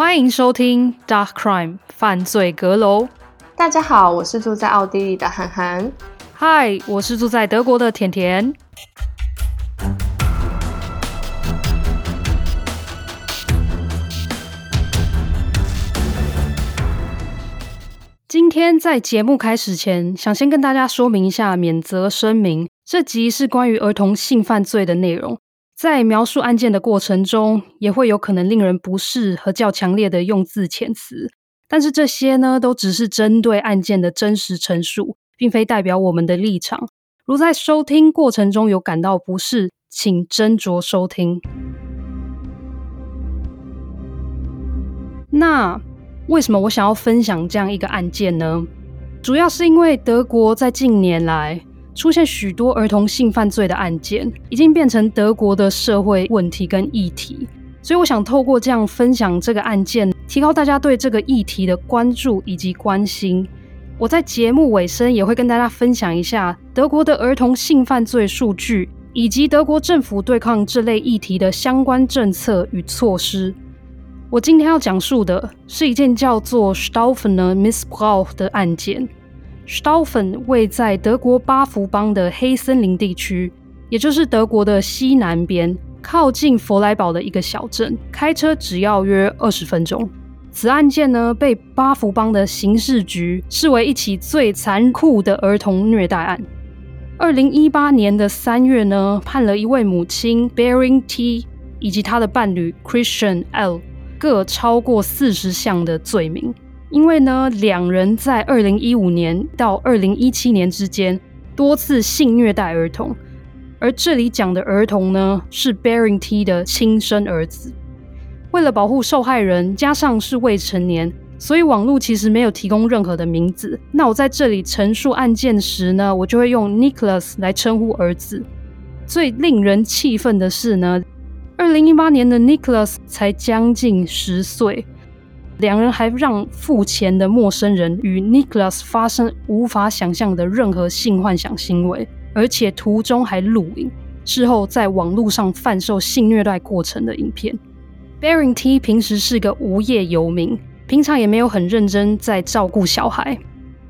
欢迎收听《Dark Crime 犯罪阁楼》。大家好，我是住在奥地利的涵涵。嗨，我是住在德国的甜甜。今天在节目开始前，想先跟大家说明一下免责声明：这集是关于儿童性犯罪的内容。在描述案件的过程中，也会有可能令人不适和较强烈的用字遣词，但是这些呢，都只是针对案件的真实陈述，并非代表我们的立场。如在收听过程中有感到不适，请斟酌收听。那为什么我想要分享这样一个案件呢？主要是因为德国在近年来，出现许多儿童性犯罪的案件，已经变成德国的社会问题跟议题。所以，我想透过这样分享这个案件，提高大家对这个议题的关注以及关心。我在节目尾声也会跟大家分享一下德国的儿童性犯罪数据，以及德国政府对抗这类议题的相关政策与措施。我今天要讲述的是一件叫做 Staufener Missbrauch 的案件。Staufen 位在德国巴福邦的黑森林地区，也就是德国的西南边，靠近弗莱堡的一个小镇，开车只要约二十分钟。此案件呢，被巴福邦的刑事局视为一起最残酷的儿童虐待案。二零一八年的三月呢，判了一位母亲 Bearing T 以及他的伴侣 Christian L 各超过四十项的罪名。因为呢，两人在二零一五年到二零一七年之间多次性虐待儿童，而这里讲的儿童呢，是 Bearing T 的亲生儿子。为了保护受害人，加上是未成年，所以网络其实没有提供任何的名字。那我在这里陈述案件时呢，我就会用 Nicholas 来称呼儿子。最令人气愤的是呢，二零一八年的 Nicholas 才将近十岁。两人还让付钱的陌生人与 Nicholas 发生无法想象的任何性幻想行为，而且途中还录影，事后在网络上贩售性虐待过程的影片。Baring T 平时是个无业游民，平常也没有很认真在照顾小孩。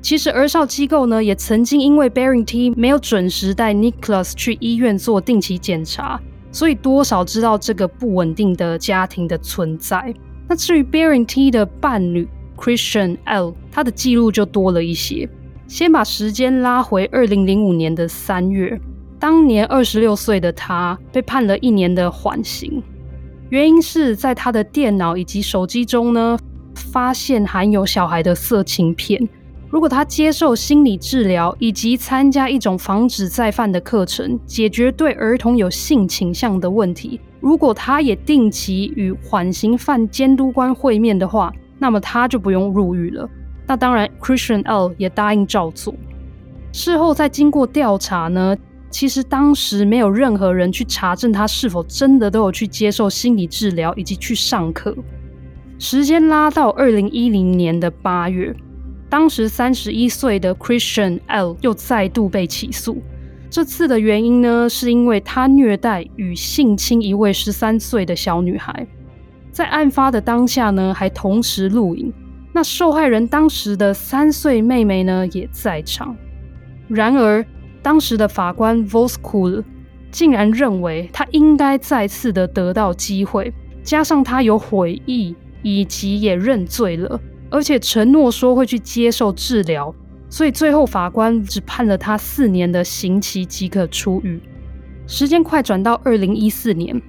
其实儿少机构呢，也曾经因为 Baring T 没有准时带 Nicholas 去医院做定期检查，所以多少知道这个不稳定的家庭的存在。那至于 Bearing T 的伴侣 Christian L，他的记录就多了一些。先把时间拉回二零零五年的三月，当年二十六岁的他被判了一年的缓刑，原因是在他的电脑以及手机中呢，发现含有小孩的色情片。如果他接受心理治疗以及参加一种防止再犯的课程，解决对儿童有性倾向的问题。如果他也定期与缓刑犯监督官会面的话，那么他就不用入狱了。那当然，Christian L 也答应照做。事后再经过调查呢，其实当时没有任何人去查证他是否真的都有去接受心理治疗以及去上课。时间拉到二零一零年的八月。当时三十一岁的 Christian L 又再度被起诉，这次的原因呢，是因为他虐待与性侵一位十三岁的小女孩，在案发的当下呢，还同时录影。那受害人当时的三岁妹妹呢，也在场。然而，当时的法官 Voskuhl 竟然认为他应该再次的得到机会，加上他有悔意，以及也认罪了。而且承诺说会去接受治疗，所以最后法官只判了他四年的刑期即可出狱。时间快转到二零一四年，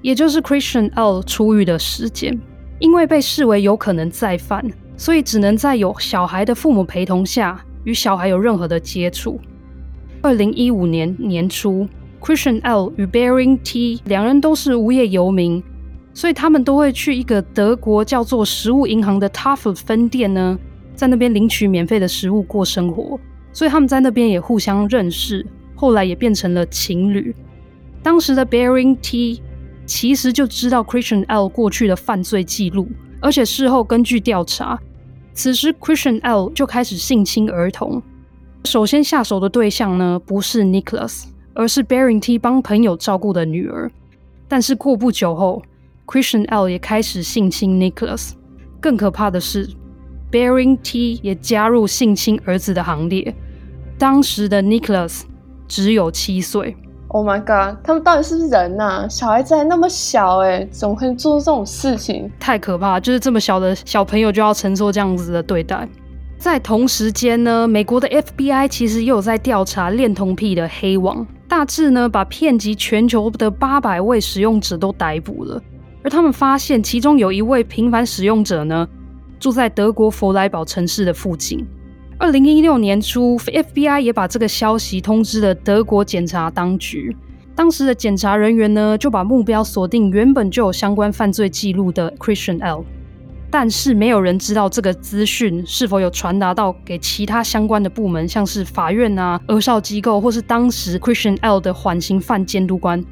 也就是 Christian L 出狱的时间，因为被视为有可能再犯，所以只能在有小孩的父母陪同下与小孩有任何的接触。二零一五年年初，Christian L 与 Bering T 两人都是无业游民。所以他们都会去一个德国叫做食物银行的 Tafel 分店呢，在那边领取免费的食物过生活。所以他们在那边也互相认识，后来也变成了情侣。当时的 Bearing T 其实就知道 Christian L 过去的犯罪记录，而且事后根据调查，此时 Christian L 就开始性侵儿童。首先下手的对象呢，不是 Nicholas，而是 Bearing T 帮朋友照顾的女儿。但是过不久后，Christian L 也开始性侵 Nicholas，更可怕的是，Baring T 也加入性侵儿子的行列。当时的 Nicholas 只有七岁。Oh my god！他们到底是不是人呐、啊？小孩子还那么小，哎，怎么可以做这种事情？太可怕！就是这么小的小朋友就要承受这样子的对待。在同时间呢，美国的 FBI 其实也有在调查恋童癖的黑网，大致呢把遍及全球的八百位使用者都逮捕了。而他们发现，其中有一位频繁使用者呢，住在德国弗莱堡城市的附近。二零一六年初，FBI 也把这个消息通知了德国检察当局。当时的检察人员呢，就把目标锁定原本就有相关犯罪记录的 Christian L。但是没有人知道这个资讯是否有传达到给其他相关的部门，像是法院啊、儿少机构，或是当时 Christian L 的缓刑犯监督官。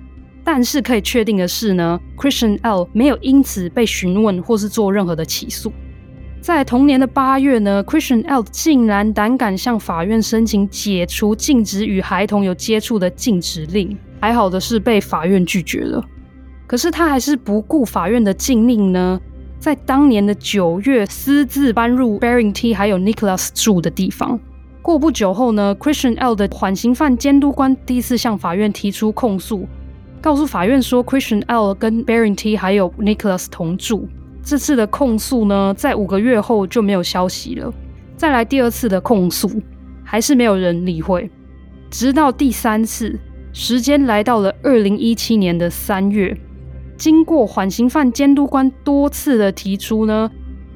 但是可以确定的是呢，Christian L 没有因此被询问或是做任何的起诉。在同年的八月呢，Christian L 竟然胆敢向法院申请解除禁止与孩童有接触的禁止令。还好的是被法院拒绝了，可是他还是不顾法院的禁令呢，在当年的九月私自搬入 Baring T 还有 Nicholas 住的地方。过不久后呢，Christian L 的缓刑犯监督官第一次向法院提出控诉，告诉法院说 Christian L 跟 Baring T 还有 Nicholas 同住。这次的控诉呢，在五个月后就没有消息了。再来第二次的控诉，还是没有人理会。直到第三次，时间来到了二零一七年的三月，经过缓刑犯监督官多次的提出呢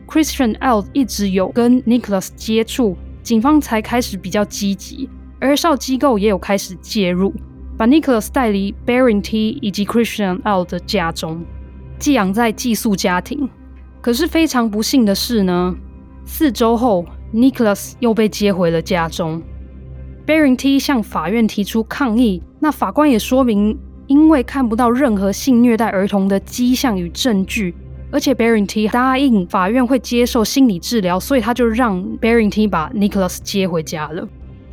，Christian L 一直有跟 Nicholas 接触，警方才开始比较积极，而少机构也有开始介入，把 Nicholas 带离 Baring T 以及 Christian L 的家中，寄养在寄宿家庭。可是非常不幸的是呢，四周后，Nicholas 又被接回了家中。Baring T 向法院提出抗议，那法官也说明，因为看不到任何性虐待儿童的迹象与证据，而且 Baring T 答应法院会接受心理治疗，所以他就让 Baring T 把 Nicholas 接回家了。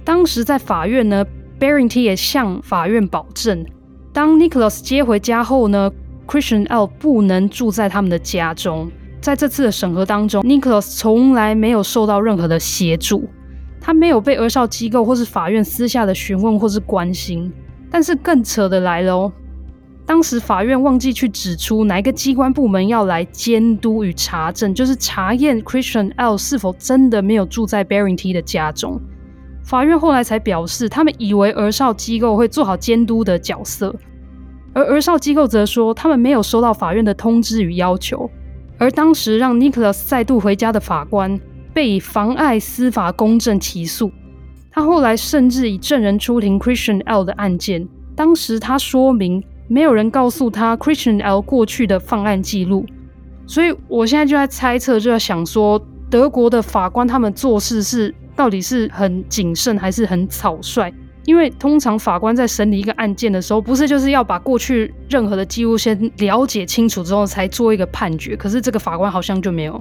当时在法院呢，Baring T 也向法院保证，当 Nicholas 接回家后呢，Christian L 不能住在他们的家中。在这次的审核当中，Nicholas 从来没有受到任何的协助，他没有被儿少机构或是法院私下的询问或是关心。但是更扯的来了哦，当时法院忘记去指出哪一个机关部门要来监督与查证，就是查验 Christian L 是否真的没有住在 Baring T 的家中。法院后来才表示，他们以为儿少机构会做好监督的角色，而儿少机构则说他们没有收到法院的通知与要求。而当时让 Nicholas 再度回家的法官被以妨碍司法公正起诉。他后来甚至以证人出庭 Christian L 的案件。当时他说明没有人告诉他 Christian L 过去的犯案记录。所以我现在就在猜测，就在想说，德国的法官他们做事是到底是很谨慎还是很草率？因为通常法官在审理一个案件的时候，不是就是要把过去任何的记录先了解清楚之后才做一个判决。可是这个法官好像就没有。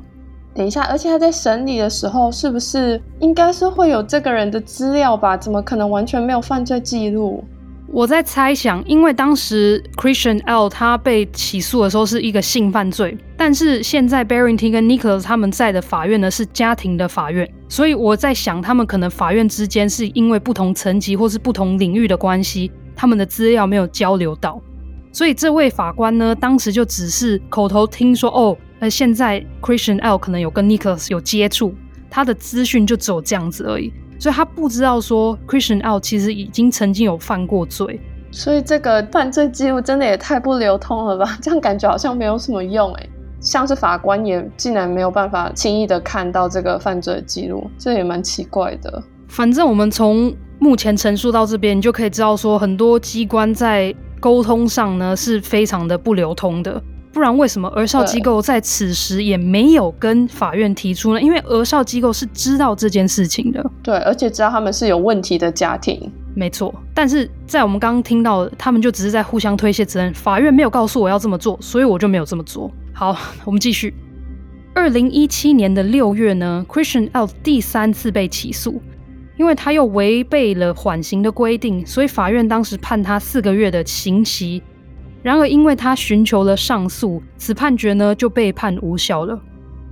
等一下，而且他在审理的时候，是不是应该是会有这个人的资料吧？怎么可能完全没有犯罪记录？我在猜想，因为当时 Christian L 他被起诉的时候是一个性犯罪，但是现在 Barrington 跟 Nicholas 他们在的法院呢是家庭的法院，所以我在想，他们可能法院之间是因为不同层级或是不同领域的关系，他们的资料没有交流到，所以这位法官呢，当时就只是口头听说，哦，呃，现在 Christian L 可能有跟 Nicholas 有接触，他的资讯就只有这样子而已。所以他不知道说 Christian L 其实已经曾经有犯过罪，所以这个犯罪记录真的也太不流通了吧？这样感觉好像没有什么用诶，像是法官也竟然没有办法轻易的看到这个犯罪记录，这也蛮奇怪的。反正我们从目前陈述到这边，你就可以知道说很多机关在沟通上呢是非常的不流通的。不然为什么儿少机构在此时也没有跟法院提出呢？因为儿少机构是知道这件事情的，对，而且知道他们是有问题的家庭，没错。但是在我们刚刚听到的，他们就只是在互相推卸责任。法院没有告诉我要这么做，所以我就没有这么做。好，我们继续。二零一七年的六月呢，Christian L 第三次被起诉，因为他又违背了缓刑的规定，所以法院当时判他四个月的刑期。然而，因为他寻求了上诉，此判决呢就被判无效了。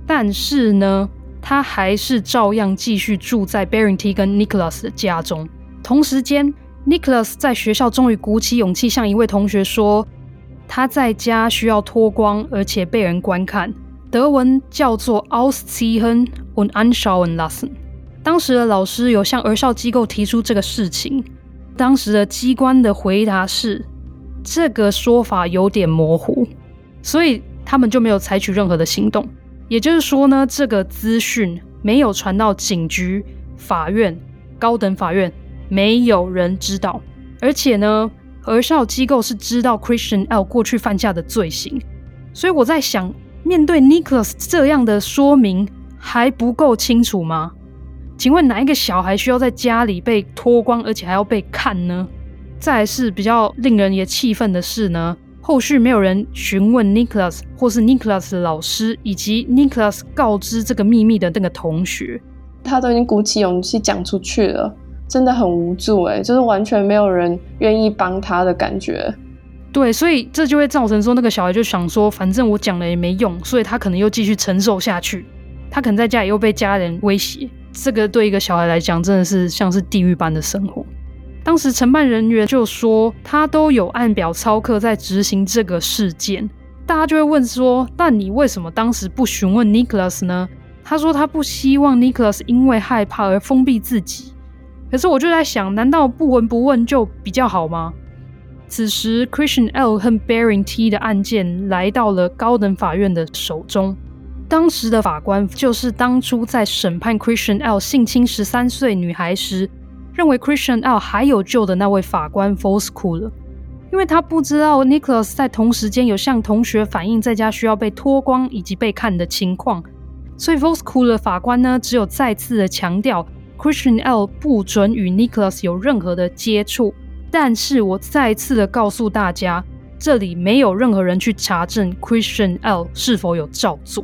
但是呢，他还是照样继续住在 Barrington 跟 Nicholas 的家中。同时间，Nicholas 在学校终于鼓起勇气向一位同学说，他在家需要脱光，而且被人观看。德文叫做 Ausziehen und anschauen lassen。当时的老师有向儿少机构提出这个事情，当时的机关的回答是，这个说法有点模糊，所以他们就没有采取任何的行动。也就是说呢，这个资讯没有传到警局、法院、高等法院，没有人知道。而且呢，儿少机构是知道 Christian L 过去犯下的罪行，所以我在想。面对 Nicholas 这样的说明还不够清楚吗？请问哪一个小孩需要在家里被脱光，而且还要被看呢？再来是比较令人也气愤的是呢，后续没有人询问 Nicholas 或是 Nicholas 的老师，以及 Nicholas 告知这个秘密的那个同学，他都已经鼓起勇气讲出去了，真的很无助诶，就是完全没有人愿意帮他的感觉。对，所以这就会造成说，那个小孩就想说，反正我讲了也没用，所以他可能又继续承受下去。他可能在家里又被家人威胁，这个对一个小孩来讲，真的是像是地狱般的生活。当时承办人员就说，他都有按表操课在执行这个事件。大家就会问说，那你为什么当时不询问 Nicholas 呢？他说他不希望 Nicholas 因为害怕而封闭自己。可是我就在想，难道不闻不问就比较好吗？此时，Christian L 和 Baring T 的案件来到了高等法院的手中。当时的法官就是当初在审判 Christian L 性侵十三岁女孩时，认为 Christian L 还有救的那位法官 foscool。因为他不知道 Nicholas 在同时间有向同学反映在家需要被脱光以及被看的情况，所以 Voss cooler 法官呢，只有再次的强调 Christian L 不准与 Nicholas 有任何的接触。但是我再次的告诉大家，这里没有任何人去查证 Christian L 是否有照做。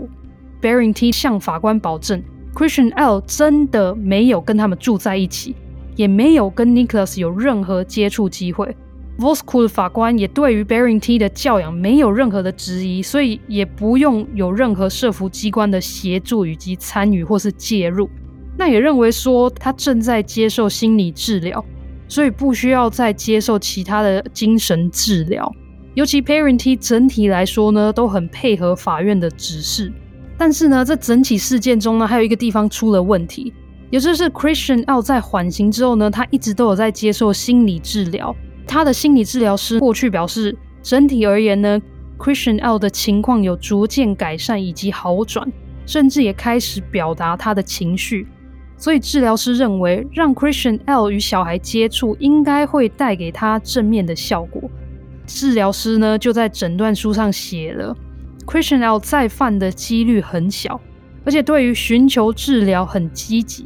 Baring T 向法官保证，Christian L 真的没有跟他们住在一起，也没有跟 Nicholas 有任何接触机会。Voskuhle 法官也对于 Baring T 的教养没有任何的质疑，所以也不用有任何社福机关的协助以及参与或是介入。那也认为说他正在接受心理治疗。所以不需要再接受其他的精神治疗，尤其 Baring T 整体来说呢，都很配合法院的指示。但是呢，这整起事件中呢，还有一个地方出了问题，也就是 Christian L 在缓刑之后呢，他一直都有在接受心理治疗。他的心理治疗师过去表示，整体而言呢，Christian L 的情况有逐渐改善以及好转，甚至也开始表达他的情绪。所以治疗师认为，让 Christian L 与小孩接触应该会带给他正面的效果。治疗师呢就在诊断书上写了，Christian L 再犯的几率很小，而且对于寻求治疗很积极。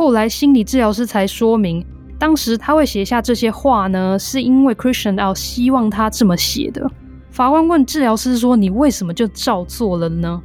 后来心理治疗师才说明，当时他会写下这些话呢，是因为 Christian L 希望他这么写的。法官问治疗师说：“你为什么就照做了呢？”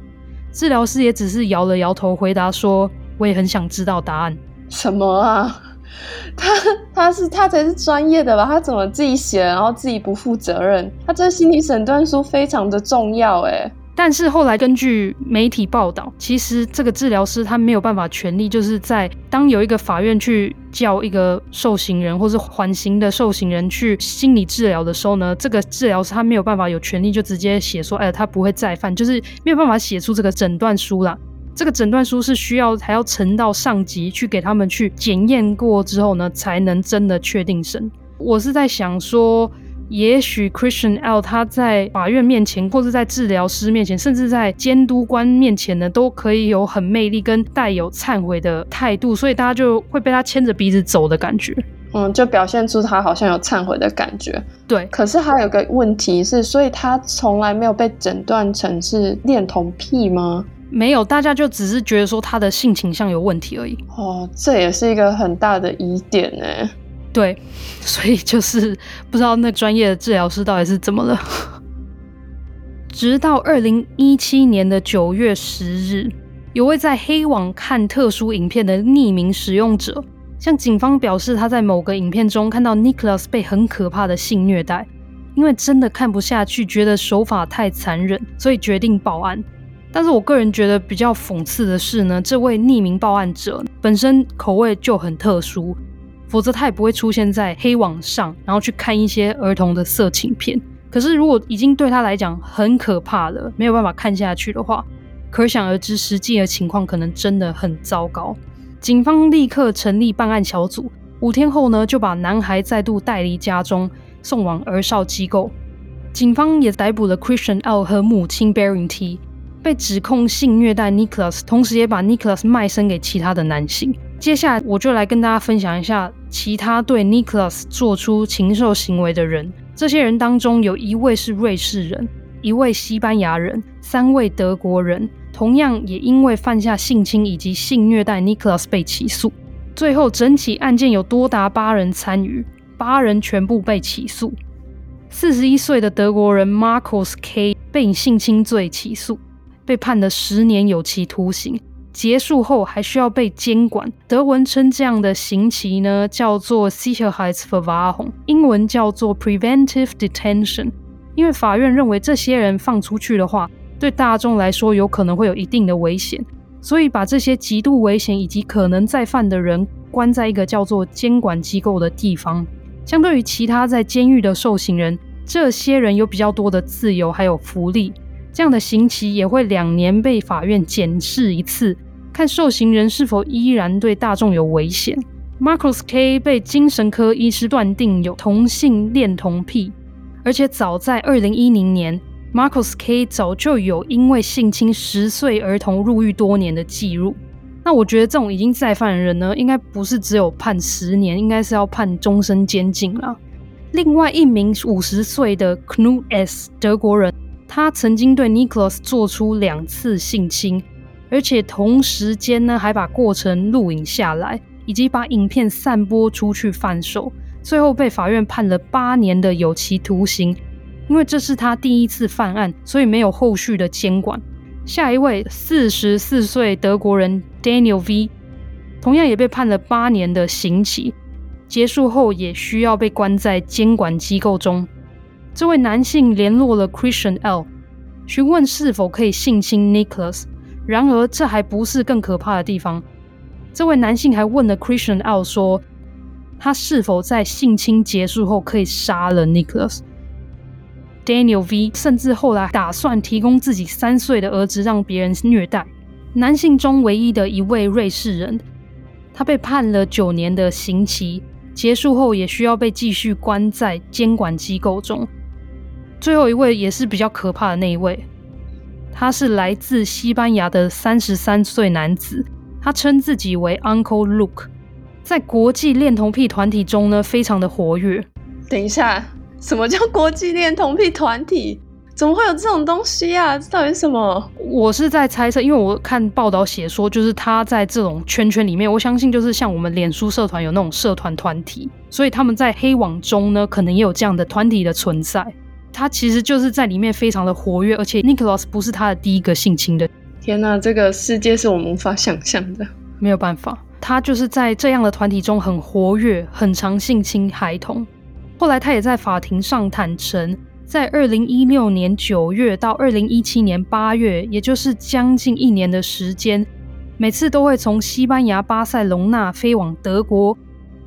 治疗师也只是摇了摇头，回答说。我也很想知道答案。什么啊？他他是他才是专业的吧？他怎么自己写，然后自己不负责任？他这心理诊断书非常的重要，诶。但是后来根据媒体报道，其实这个治疗师他没有办法权利，就是在当有一个法院去叫一个受刑人或是缓刑的受刑人去心理治疗的时候呢，这个治疗师他没有办法有权利就直接写说，哎，他不会再犯，就是没有办法写出这个诊断书啦。这个诊断书是需要还要呈到上级去给他们去检验过之后呢，才能真的确定审。我是在想说，也许 Christian L 他在法院面前，或是在治疗师面前，甚至在监督官面前呢，都可以有很魅力跟带有忏悔的态度，所以大家就会被他牵着鼻子走的感觉。嗯，就表现出他好像有忏悔的感觉。对，可是还有个问题是，所以他从来没有被诊断成是恋童癖吗？没有，大家就只是觉得说他的性倾向有问题而已。哦，这也是一个很大的疑点呢。对，所以就是不知道那专业的治疗师到底是怎么了。直到二零一七年的九月十日，有位在黑网看特殊影片的匿名使用者向警方表示，他在某个影片中看到 Nicholas 被很可怕的性虐待，因为真的看不下去，觉得手法太残忍，所以决定报案。但是我个人觉得比较讽刺的是呢，这位匿名报案者本身口味就很特殊，否则他也不会出现在黑网上，然后去看一些儿童的色情片。可是如果已经对他来讲很可怕了，没有办法看下去的话，可想而知实际的情况可能真的很糟糕。警方立刻成立办案小组，五天后呢，就把男孩再度带离家中，送往儿少机构。警方也逮捕了 Christian L 和母亲 Baring T。被指控性虐待 Nicholas，同时也把 Nicholas 卖身给其他的男性。接下来我就来跟大家分享一下其他对 Nicholas 做出禽兽行为的人。这些人当中有一位是瑞士人，一位西班牙人，三位德国人，同样也因为犯下性侵以及性虐待 Nicholas 被起诉。最后整起案件有多达八人参与，八人全部被起诉。四十一岁的德国人 Marcus K 被以性侵罪起诉。被判了十年有期徒刑，结束后还需要被监管。德文称这样的刑期呢，叫做 Sicherheitsverwahrung，英文叫做 Preventive Detention。因为法院认为这些人放出去的话，对大众来说有可能会有一定的危险，所以把这些极度危险以及可能再犯的人关在一个叫做监管机构的地方。相对于其他在监狱的受刑人，这些人有比较多的自由还有福利。这样的刑期也会两年被法院检视一次，看受刑人是否依然对大众有危险。Marcus K 被精神科医师断定有同性恋童癖，而且早在二零一零年，Marcus K 早就有因为性侵十岁儿童入狱多年的记录。那我觉得这种已经再犯的人呢，应该不是只有判十年，应该是要判终身监禁了。另外一名五十岁的 Knut S 德国人。他曾经对 Nicholas 做出两次性侵，而且同时间呢还把过程录影下来，以及把影片散播出去贩售，最后被法院判了八年的有期徒刑。因为这是他第一次犯案，所以没有后续的监管。下一位四十四岁德国人 Daniel V，同样也被判了八年的刑期，结束后也需要被关在监管机构中。这位男性联络了 Christian L，询问是否可以性侵 Nicholas。然而，这还不是更可怕的地方。这位男性还问了 Christian L 说，他是否在性侵结束后可以杀了 Nicholas。Daniel V 甚至后来打算提供自己三岁的儿子让别人虐待。男性中唯一的一位瑞士人，他被判了九年的刑期，结束后也需要被继续关在监管机构中。最后一位也是比较可怕的那一位，他是来自西班牙的三十三岁男子，他称自己为 Uncle Luke，在国际恋童癖团体中呢，非常的活跃。等一下，什么叫国际恋童癖团体？怎么会有这种东西啊？这到底是什么？我是在猜测，因为我看报道写说，就是他在这种圈圈里面，我相信就是像我们脸书社团有那种社团团体，所以他们在黑网中呢，可能也有这样的团体的存在。他其实就是在里面非常的活跃，而且 Nicholas 不是他的第一个性侵的。天哪，这个世界是我们无法想象的。没有办法，他就是在这样的团体中很活跃，很常性侵孩童。后来他也在法庭上坦诚，在二零一六年九月到二零一七年八月，也就是将近一年的时间，每次都会从西班牙巴塞隆纳飞往德国，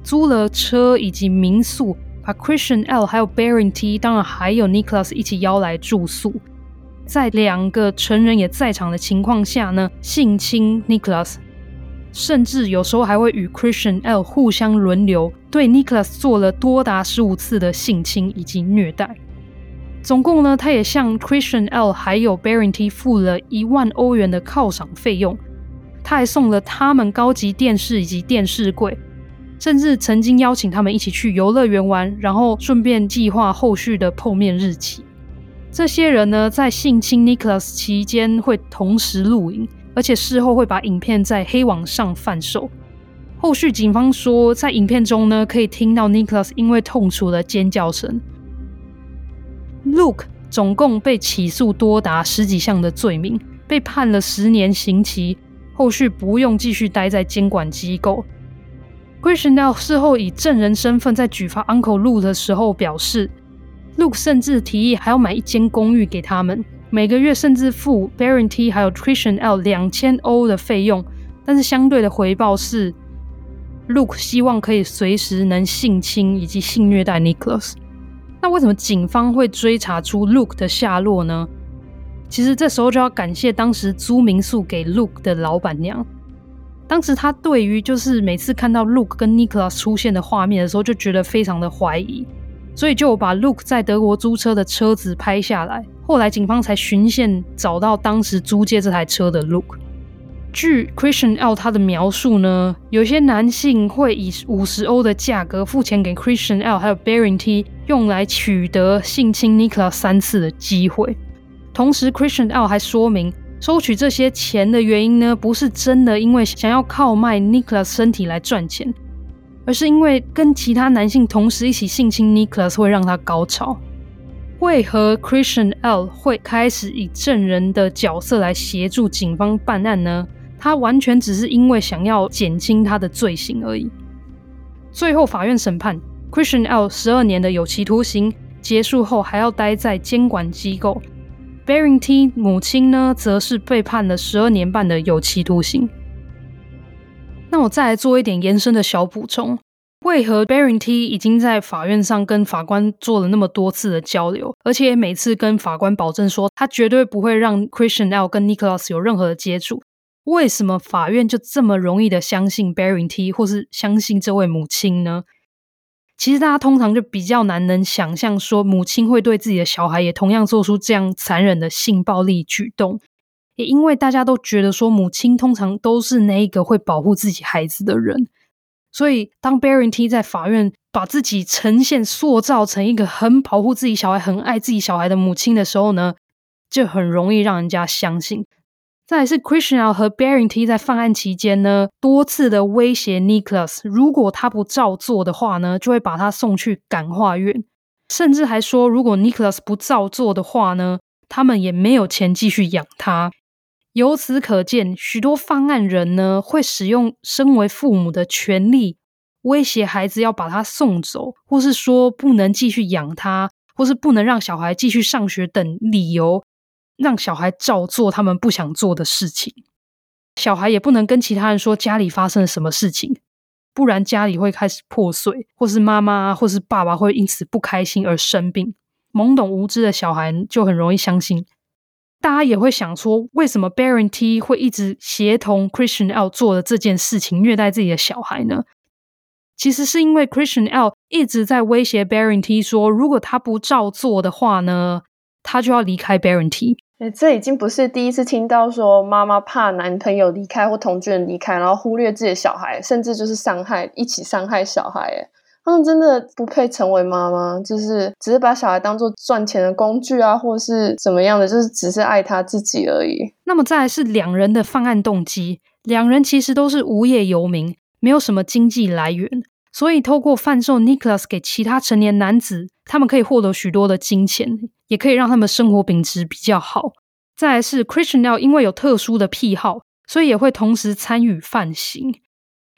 租了车以及民宿。把 Christian L 还有 Baring T，当然还有 Nicholas 一起邀来住宿，在两个成人也在场的情况下呢，性侵 Nicholas，甚至有时候还会与 Christian L 互相轮流，对 Nicholas 做了多达十五次的性侵以及虐待。总共呢，他也向 Christian L 还有 Baring T 付了一万欧元的犒赏费用，他还送了他们高级电视以及电视柜。甚至曾经邀请他们一起去游乐园玩，然后顺便计划后续的碰面日期。这些人呢，在性侵 Nicholas 期间会同时录影，而且事后会把影片在黑网上贩售。后续警方说，在影片中呢，可以听到 Nicholas 因为痛楚的尖叫声。Luke 总共被起诉多达十几项的罪名，被判了十年刑期，后续不用继续待在监管机构。Christian L 事后以证人身份在举发 Uncle Luke 的时候表示，Luke 甚至提议还要买一间公寓给他们，每个月甚至付 Baron T 还有 Christian L 两千欧的费用，但是相对的回报是，Luke 希望可以随时能性侵以及性虐待 Nicholas。那为什么警方会追查出 Luke 的下落呢？其实这时候就要感谢当时租民宿给 Luke 的老板娘。当时他对于就是每次看到 Luke 跟 Nicholas 出现的画面的时候，就觉得非常的怀疑，所以就把 Luke 在德国租车的车子拍下来。后来警方才循线找到当时租借这台车的 Luke。据 Christian L 他的描述呢，有些男性会以五十欧的价格付钱给 Christian L 还有 Baron T，用来取得性侵 Nicholas 三次的机会。同时，Christian L 还说明。收取这些钱的原因呢，不是真的因为想要靠卖 Nicholas 身体来赚钱，而是因为跟其他男性同时一起性侵 Nicholas 会让他高潮。为何 Christian L 会开始以证人的角色来协助警方办案呢？他完全只是因为想要减轻他的罪行而已。最后，法院审判 Christian L 十二年的有期徒刑结束后，还要待在监管机构。Baron T 母亲呢，则是被判了十二年半的有期徒刑。那我再来做一点延伸的小补充：为何 Baron T 已经在法院上跟法官做了那么多次的交流，而且每次跟法官保证说他绝对不会让 Christian L 跟 Nicholas 有任何的接触？为什么法院就这么容易的相信 Baron T 或是相信这位母亲呢？其实大家通常就比较难能想象，说母亲会对自己的小孩也同样做出这样残忍的性暴力举动，也因为大家都觉得说母亲通常都是那一个会保护自己孩子的人，所以当 Baron T 在法院把自己呈现塑造成一个很保护自己小孩、很爱自己小孩的母亲的时候呢，就很容易让人家相信。再来是 Christian 和 b e r i n g T 在犯案期间呢，多次的威胁 Nicholas，如果他不照做的话呢，就会把他送去感化院，甚至还说，如果 Nicholas 不照做的话呢，他们也没有钱继续养他。由此可见，许多犯案人呢，会使用身为父母的权利威胁孩子要把他送走，或是说不能继续养他，或是不能让小孩继续上学等理由。让小孩照做他们不想做的事情，小孩也不能跟其他人说家里发生了什么事情，不然家里会开始破碎，或是妈妈或是爸爸会因此不开心而生病。懵懂无知的小孩就很容易相信。大家也会想说，为什么 Baron T 会一直协同 Christian L 做的这件事情，虐待自己的小孩呢？其实是因为 Christian L 一直在威胁 Baron T 说，如果他不照做的话呢，他就要离开 Baron T。欸，这已经不是第一次听到说妈妈怕男朋友离开或同居人离开，然后忽略自己的小孩，甚至就是伤害，一起伤害小孩。哎，他们真的不配成为妈妈，就是只是把小孩当做赚钱的工具啊，或是怎么样的，就是只是爱他自己而已。那么再来是两人的犯案动机，两人其实都是无业游民，没有什么经济来源，所以透过贩售 Nicholas 给其他成年男子，他们可以获得许多的金钱。也可以让他们生活品质比较好。再来是 Christian L 因为有特殊的癖好，所以也会同时参与犯行。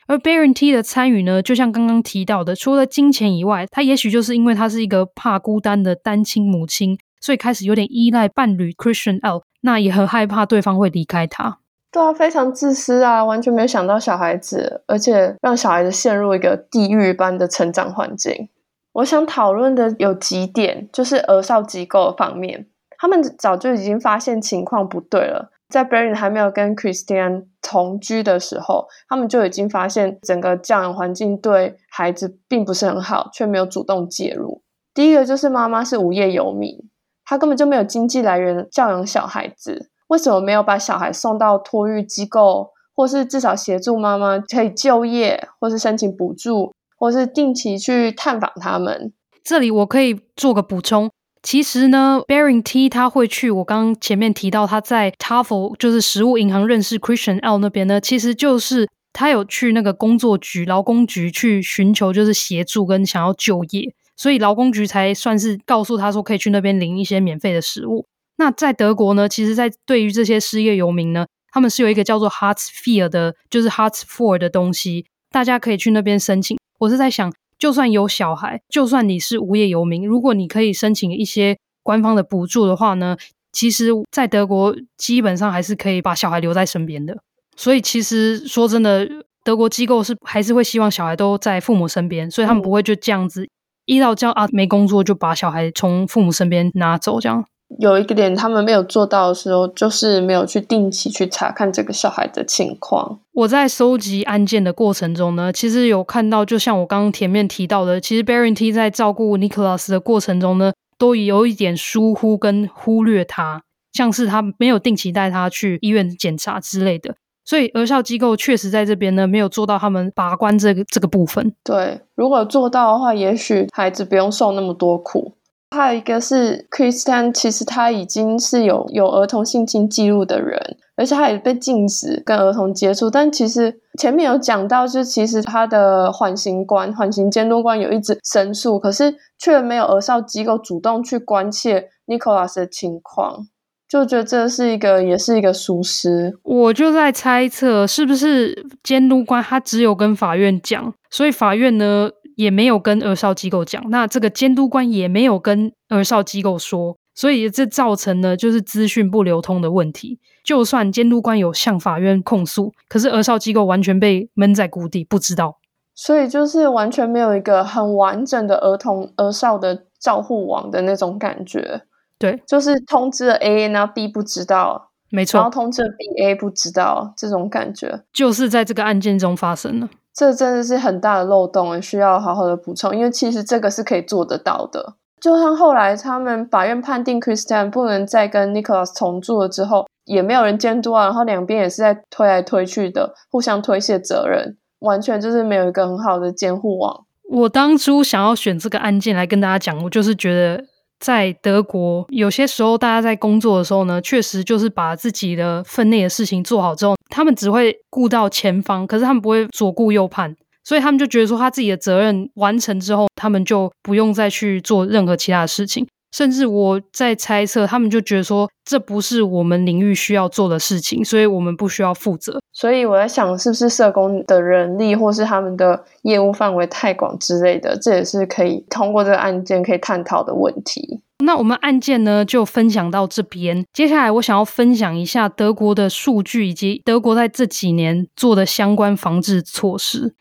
而 Baron T 的参与呢，就像刚刚提到的，除了金钱以外，他也许就是因为他是一个怕孤单的单亲母亲，所以开始有点依赖伴侣 Christian L，那也很害怕对方会离开他。对啊，非常自私啊，完全没有想到小孩子，而且让小孩子陷入一个地狱般的成长环境。我想讨论的有几点，就是儿少机构方面，他们早就已经发现情况不对了。在 Baron 还没有跟 Christian 同居的时候，他们就已经发现整个教养环境对孩子并不是很好，却没有主动介入。第一个就是妈妈是无业游民，她根本就没有经济来源教养小孩子。为什么没有把小孩送到托育机构，或是至少协助妈妈可以就业，或是申请补助？或是定期去探访他们。这里我可以做个补充，其实呢，Baring T 他会去我刚前面提到他在 Tafel 就是食物银行认识 Christian L 那边呢，其实就是他有去那个工作局、劳工局去寻求就是协助跟想要就业，所以劳工局才算是告诉他说可以去那边领一些免费的食物。那在德国呢，其实，在对于这些失业游民呢，他们是有一个叫做 Hartz IV 的，就是 Hartz Four 的东西，大家可以去那边申请。我是在想，就算有小孩，就算你是无业游民，如果你可以申请一些官方的补助的话呢，其实，在德国基本上还是可以把小孩留在身边的。所以，其实说真的，德国机构是还是会希望小孩都在父母身边，所以他们不会就这样子一到这样啊没工作就把小孩从父母身边拿走这样。有一个点他们没有做到的时候，就是没有去定期去查看这个小孩的情况。我在收集案件的过程中呢，其实有看到，就像我刚刚前面提到的，其实 Barenti 在照顾 Nicholas 的过程中呢，都有一点疏忽跟忽略他，像是他没有定期带他去医院检查之类的。所以儿少机构确实在这边呢，没有做到他们把关这个这个部分。对，如果做到的话，也许孩子不用受那么多苦。还有一个是 Christian，其实他已经是有有儿童性侵记录的人，而且他也被禁止跟儿童接触。但其实前面有讲到，就其实他的缓刑官、缓刑监督官有一直申诉，可是却没有儿少机构主动去关切 Nicholas 的情况，就觉得这是一个也是一个疏失。我就在猜测，是不是监督官他只有跟法院讲，所以法院呢？也没有跟儿少机构讲，那这个监督官也没有跟儿少机构说，所以这造成了就是资讯不流通的问题。就算监督官有向法院控诉，可是儿少机构完全被闷在谷底，不知道。所以就是完全没有一个很完整的儿童儿少的照护网的那种感觉。对，就是通知了 A，然后 B 不知道，没错，然后通知了 B，A 不知道，这种感觉就是在这个案件中发生了。这真的是很大的漏洞，需要好好的补充。因为其实这个是可以做得到的。就像后来他们法院判定 Christian 不能再跟 Nicholas 同住了之后，也没有人监督啊，然后两边也是在推来推去的，互相推卸责任，完全就是没有一个很好的监护网。我当初想要选这个案件来跟大家讲，我就是觉得。在德国，有些时候大家在工作的时候呢，确实就是把自己的分内的事情做好之后，他们只会顾到前方，可是他们不会左顾右盼，所以他们就觉得说他自己的责任完成之后，他们就不用再去做任何其他的事情。甚至我在猜测，他们就觉得说，这不是我们领域需要做的事情，所以我们不需要负责。所以我在想，是不是社工的人力，或是他们的业务范围太广之类的，这也是可以通过这个案件可以探讨的问题。那我们案件呢，就分享到这边。接下来我想要分享一下德国的数据，以及德国在这几年做的相关防治措施。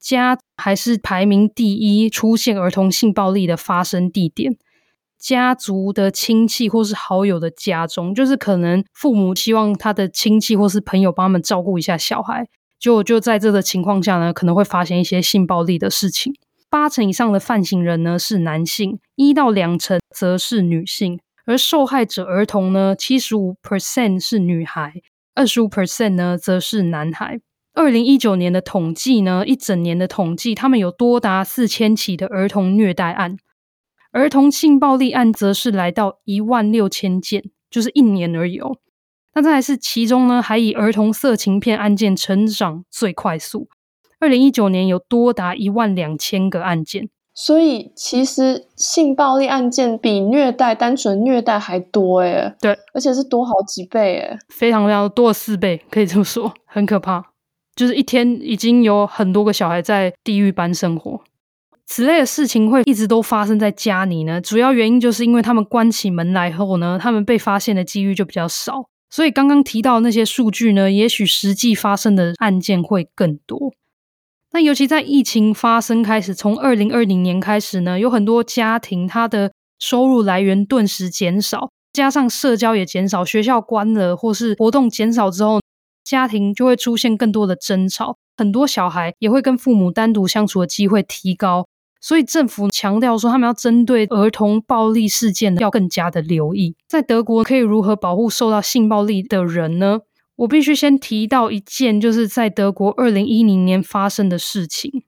家还是排名第一，出现儿童性暴力的发生地点。家族的亲戚或是好友的家中，就是可能父母希望他的亲戚或是朋友帮他们照顾一下小孩，就就在这个情况下呢，可能会发生一些性暴力的事情。八成以上的犯行人呢是男性，一到两成则是女性，而受害者儿童呢，七十五 percent 是女孩，二十五 percent 呢则是男孩。二零一九年的统计呢，一整年的统计，他们有多达四千起的儿童虐待案。儿童性暴力案则是来到一万六千件，就是一年而已哦。那再来是其中呢，还以儿童色情片案件成长最快速。二零一九年有多达一万两千个案件，所以其实性暴力案件比虐待单纯虐待还多诶。对，而且是多好几倍诶，非常非常多了四倍，可以这么说，很可怕。就是一天已经有很多个小孩在地狱般生活。此类的事情会一直都发生在家里呢，主要原因就是因为他们关起门来后呢，他们被发现的几率就比较少。所以刚刚提到那些数据呢，也许实际发生的案件会更多。那尤其在疫情发生开始，从二零二零年开始呢，有很多家庭他的收入来源顿时减少，加上社交也减少，学校关了或是活动减少之后，家庭就会出现更多的争吵，很多小孩也会跟父母单独相处的机会提高。所以政府强调说，他们要针对儿童暴力事件要更加的留意。在德国，可以如何保护受到性暴力的人呢？我必须先提到一件，就是在德国二零一零年发生的事情。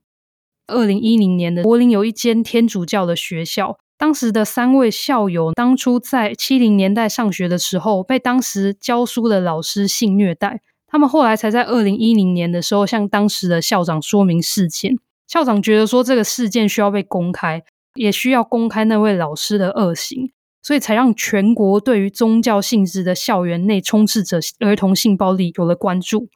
二零一零年的柏林有一间天主教的学校，当时的三位校友当初在七零年代上学的时候，被当时教书的老师性虐待。他们后来才在二零一零年的时候向当时的校长说明事件。校长觉得说这个事件需要被公开，也需要公开那位老师的恶行，所以才让全国对于宗教性质的校园内充斥着儿童性暴力有了关注。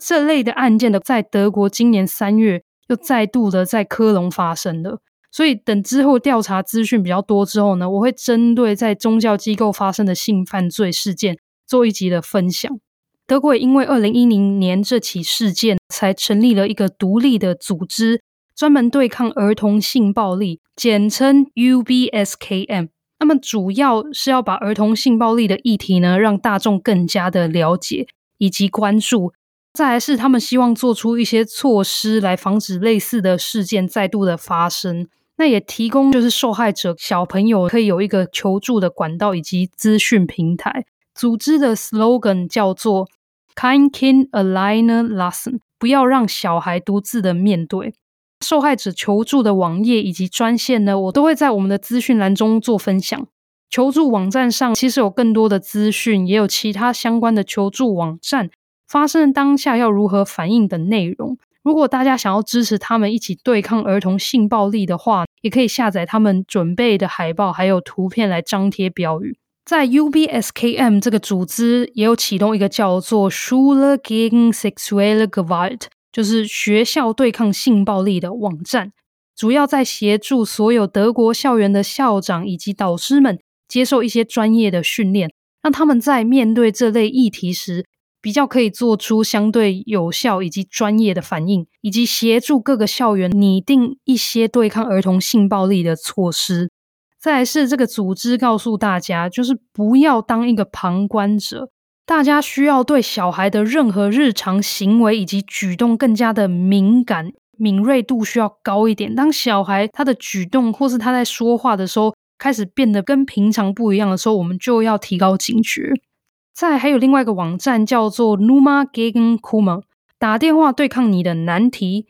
这类的案件的在德国今年三月又再度的在科隆发生了，所以等之后调查资讯比较多之后呢，我会针对在宗教机构发生的性犯罪事件做一集的分享。德国也因为二零一零年这起事件，才成立了一个独立的组织，专门对抗儿童性暴力，简称 UBSKM。那么主要是要把儿童性暴力的议题呢，让大众更加的了解以及关注。再来是他们希望做出一些措施来防止类似的事件再度的发生。那也提供就是受害者小朋友可以有一个求助的管道以及资讯平台。组织的 slogan 叫做 “Kind Kin a liner lesson 不要让小孩独自的面对。受害者求助的网页以及专线呢，我都会在我们的资讯栏中做分享。求助网站上其实有更多的资讯，也有其他相关的求助网站发生当下要如何反应等内容。如果大家想要支持他们一起对抗儿童性暴力的话，也可以下载他们准备的海报还有图片来张贴标语。在 UBSKM 这个组织也有启动一个叫做 Schule gegen sexuelle Gewalt，就是学校对抗性暴力的网站，主要在协助所有德国校园的校长以及导师们接受一些专业的训练，让他们在面对这类议题时，比较可以做出相对有效以及专业的反应，以及协助各个校园拟定一些对抗儿童性暴力的措施。再来是这个组织告诉大家，就是不要当一个旁观者。大家需要对小孩的任何日常行为以及举动更加的敏感，敏锐度需要高一点。当小孩他的举动或是他在说话的时候开始变得跟平常不一样的时候，我们就要提高警觉。再还有另外一个网站叫做 Numa Gegen Kuma，打电话对抗你的难题。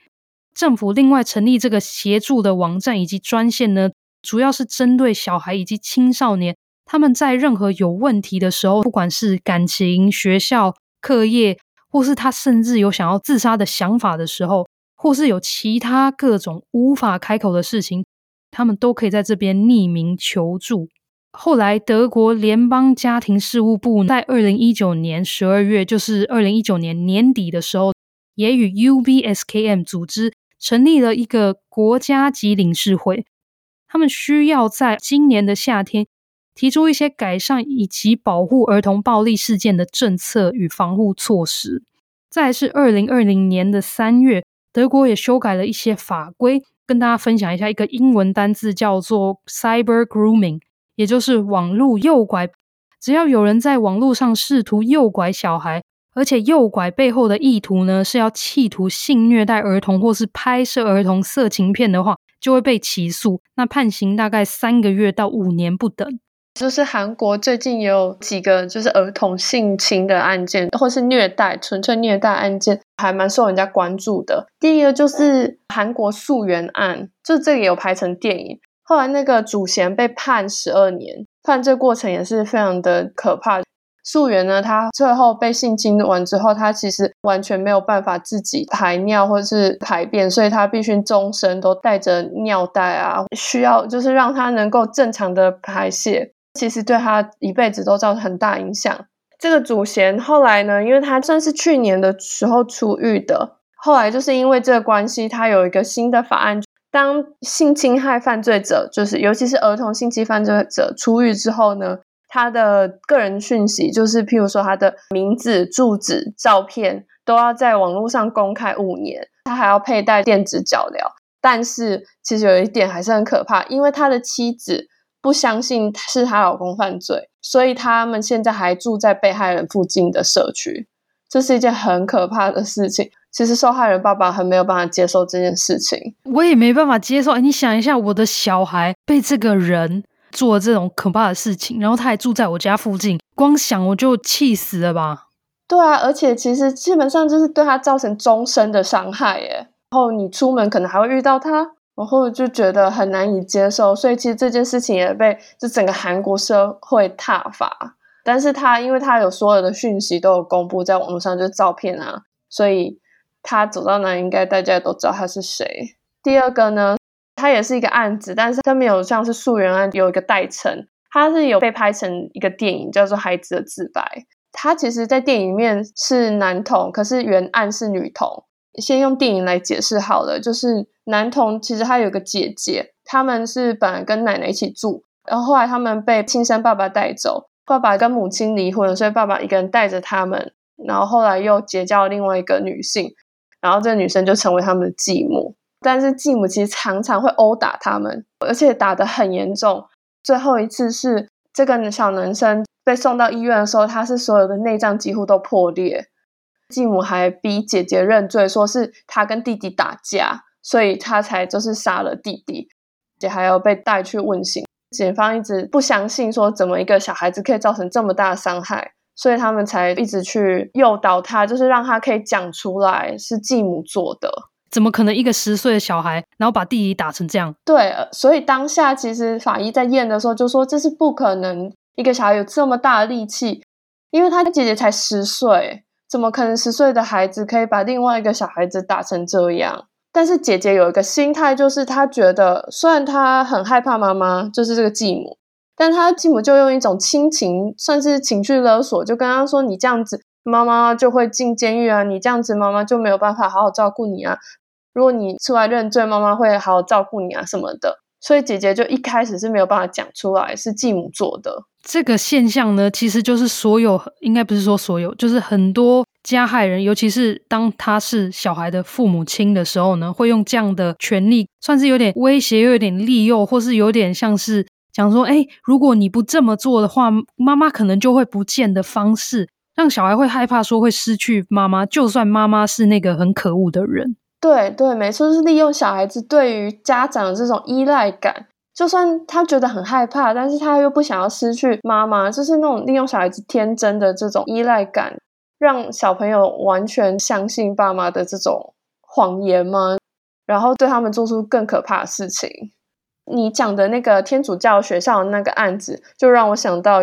政府另外成立这个协助的网站以及专线呢。主要是针对小孩以及青少年，他们在任何有问题的时候，不管是感情、学校、课业，或是他甚至有想要自杀的想法的时候，或是有其他各种无法开口的事情，他们都可以在这边匿名求助。后来，德国联邦家庭事务部在二零一九年十二月，就是二零一九年年底的时候，也与 UBSKM 组织成立了一个国家级理事会。他们需要在今年的夏天提出一些改善以及保护儿童暴力事件的政策与防护措施。再来是二零二零年的三月，德国也修改了一些法规，跟大家分享一下一个英文单字叫做 cyber grooming，也就是网络诱拐。只要有人在网络上试图诱拐小孩，而且诱拐背后的意图呢，是要企图性虐待儿童或是拍摄儿童色情片的话，就会被起诉，那判刑大概三个月到五年不等。就是韩国最近也有几个就是儿童性侵的案件，或是虐待、纯粹虐待案件，还蛮受人家关注的。第一个就是韩国素媛案，就这个也有拍成电影，后来那个主嫌被判十二年，判这过程也是非常的可怕。素媛呢，她最后被性侵完之后，她其实完全没有办法自己排尿或者是排便，所以她必须终身都带着尿袋啊，需要就是让她能够正常的排泄，其实对他一辈子都造成很大影响。这个主嫌后来呢，因为他算是去年的时候出狱的，后来就是因为这个关系，他有一个新的法案，当性侵害犯罪者，就是尤其是儿童性侵犯罪者出狱之后呢。他的个人讯息，就是譬如说他的名字、住址、照片，都要在网络上公开五年。他还要佩戴电子脚镣。但是其实有一点还是很可怕，因为他的妻子不相信是她老公犯罪，所以他们现在还住在被害人附近的社区。这是一件很可怕的事情。其实受害人爸爸很没有办法接受这件事情，我也没办法接受。你想一下，我的小孩被这个人。做这种可怕的事情，然后他还住在我家附近，光想我就气死了吧？对啊，而且其实基本上就是对他造成终身的伤害耶。然后你出门可能还会遇到他，然后就觉得很难以接受。所以其实这件事情也被就整个韩国社会挞伐。但是他因为他有所有的讯息都有公布在网络上，就是照片啊，所以他走到哪应该大家都知道他是谁。第二个呢？他也是一个案子，但是他没有像是素媛案有一个代称，他是有被拍成一个电影，叫做《孩子的自白》。他其实，在电影里面是男童，可是原案是女童。先用电影来解释好了，就是男童其实他有个姐姐，他们是本来跟奶奶一起住，然后后来他们被亲生爸爸带走，爸爸跟母亲离婚，所以爸爸一个人带着他们，然后后来又结交了另外一个女性，然后这个女生就成为他们的继母，但是继母其实常常会殴打他们，而且打得很严重。最后一次是这个小男生被送到医院的时候，他是所有的内脏几乎都破裂。继母还逼姐姐认罪，说是她跟弟弟打架，所以她才就是杀了弟弟，姐还要被带去问刑。警方一直不相信，说怎么一个小孩子可以造成这么大的伤害，所以他们才一直去诱导他，就是让他可以讲出来是继母做的。怎么可能一个十岁的小孩，然后把弟弟打成这样？对，所以当下其实法医在验的时候就说，这是不可能，一个小孩有这么大的力气，因为他的姐姐才十岁。怎么可能十岁的孩子可以把另外一个小孩子打成这样？但是姐姐有一个心态，就是她觉得，虽然她很害怕妈妈，就是这个继母，但她继母就用一种亲情，算是情绪勒索，就跟她说：“你这样子，妈妈就会进监狱啊！你这样子，妈妈就没有办法好好照顾你啊！如果你出来认罪，妈妈会好好照顾你啊什么的。”所以姐姐就一开始是没有办法讲出来是继母做的。这个现象呢，其实就是所有，应该不是说所有，就是很多加害人，尤其是当他是小孩的父母亲的时候呢，会用这样的权力，算是有点威胁，又有点利诱，或是有点像是讲说，哎，如果你不这么做的话，妈妈可能就会不见的方式，让小孩会害怕说会失去妈妈，就算妈妈是那个很可恶的人。对对，没错，就是利用小孩子对于家长的这种依赖感。就算他觉得很害怕，但是他又不想要失去妈妈，就是那种利用小孩子天真的这种依赖感，让小朋友完全相信爸妈的这种谎言吗？然后对他们做出更可怕的事情。你讲的那个天主教学校的那个案子，就让我想到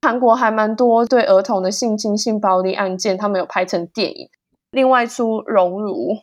韩国还蛮多对儿童的性侵、性暴力案件，他们有拍成电影。另外出《熔炉》，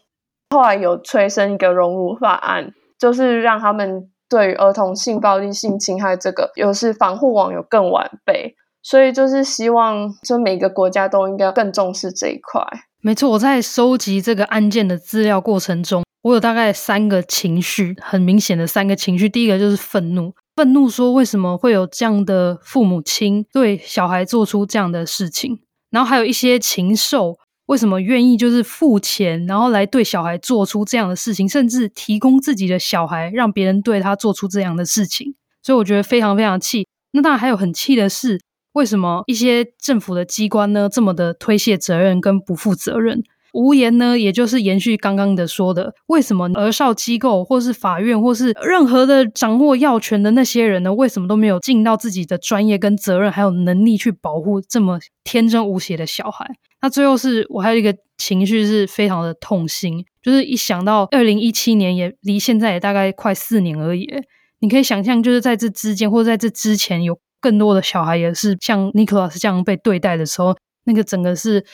后来有催生一个熔炉法案，就是让他们。对于儿童性暴力、性侵害这个，又是防护网有更完备，所以就是希望，就每个国家都应该更重视这一块。没错，我在收集这个案件的资料过程中，我有大概三个情绪，很明显的三个情绪。第一个就是愤怒，愤怒说为什么会有这样的父母亲对小孩做出这样的事情，然后还有一些禽兽。为什么愿意就是付钱，然后来对小孩做出这样的事情，甚至提供自己的小孩让别人对他做出这样的事情？所以我觉得非常非常气。那当然还有很气的是，为什么一些政府的机关呢这么的推卸责任跟不负责任？无言呢，也就是延续刚刚的说的，为什么儿少机构或是法院或是任何的掌握要权的那些人呢，为什么都没有尽到自己的专业跟责任，还有能力去保护这么天真无邪的小孩？那最后是我还有一个情绪是非常的痛心，就是一想到二零一七年也离现在也大概快四年而已，你可以想象，就是在这之间或者在这之前，有更多的小孩也是像 Nicholas 这样被对待的时候，那个整个是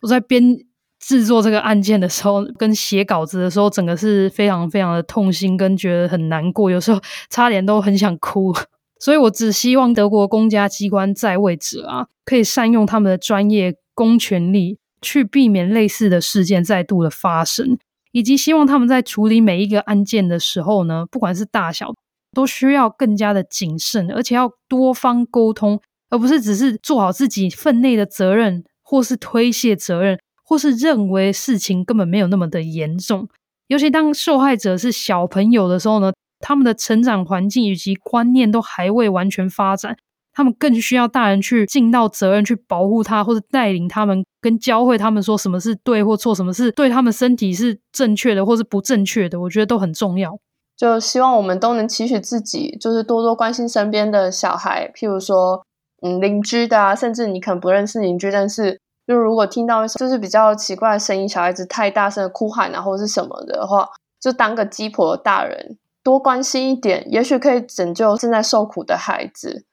我在编制作这个案件的时候，跟写稿子的时候，整个是非常非常的痛心，跟觉得很难过，有时候 差点都很想哭。所以我只希望德国公家机关在位者啊，可以善用他们的专业。公权力去避免类似的事件再度的发生，以及希望他们在处理每一个案件的时候呢，不管是大小，都需要更加的谨慎，而且要多方沟通，而不是只是做好自己分内的责任，或是推卸责任，或是认为事情根本没有那么的严重。尤其当受害者是小朋友的时候呢，他们的成长环境以及观念都还未完全发展。他们更需要大人去尽到责任，去保护他，或者带领他们，跟教会他们说什么是对或错，什么是对他们身体是正确的，或是不正确的。我觉得都很重要。就希望我们都能期许自己，就是多多关心身边的小孩，譬如说，嗯，邻居的啊，甚至你可能不认识邻居，但是就如果听到就是比较奇怪的声音，小孩子太大声的哭喊啊，或者是什么的话，就当个鸡婆大人，多关心一点，也许可以拯救正在受苦的孩子。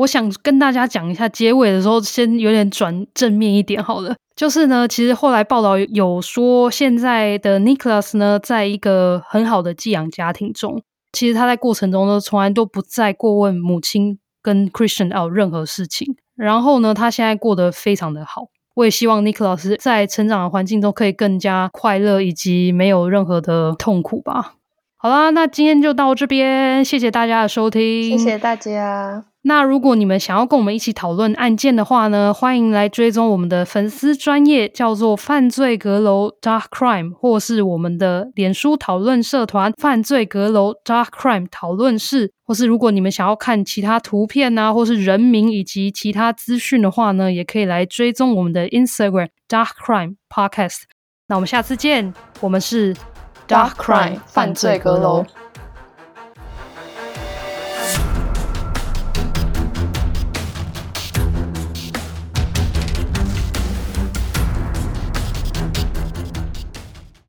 我想跟大家讲一下，结尾的时候先有点转正面一点好了。就是呢，其实后来报道有说，现在的 Nicholas 呢，在一个很好的寄养家庭中。其实他在过程中呢，从来都不再过问母亲跟 Christian 有任何事情。然后呢，他现在过得非常的好。我也希望尼克老师在成长的环境中可以更加快乐，以及没有任何的痛苦吧。好啦，那今天就到这边，谢谢大家的收听，谢谢大家。那如果你们想要跟我们一起讨论案件的话呢，欢迎来追踪我们的粉丝专业，叫做犯罪阁楼 Dark Crime，或是我们的脸书讨论社团犯罪阁楼 Dark Crime 讨论室，或是如果你们想要看其他图片啊，或是人名以及其他资讯的话呢，也可以来追踪我们的 Instagram Dark Crime Podcast。那我们下次见，我们是。Dark Crime 犯罪阁楼。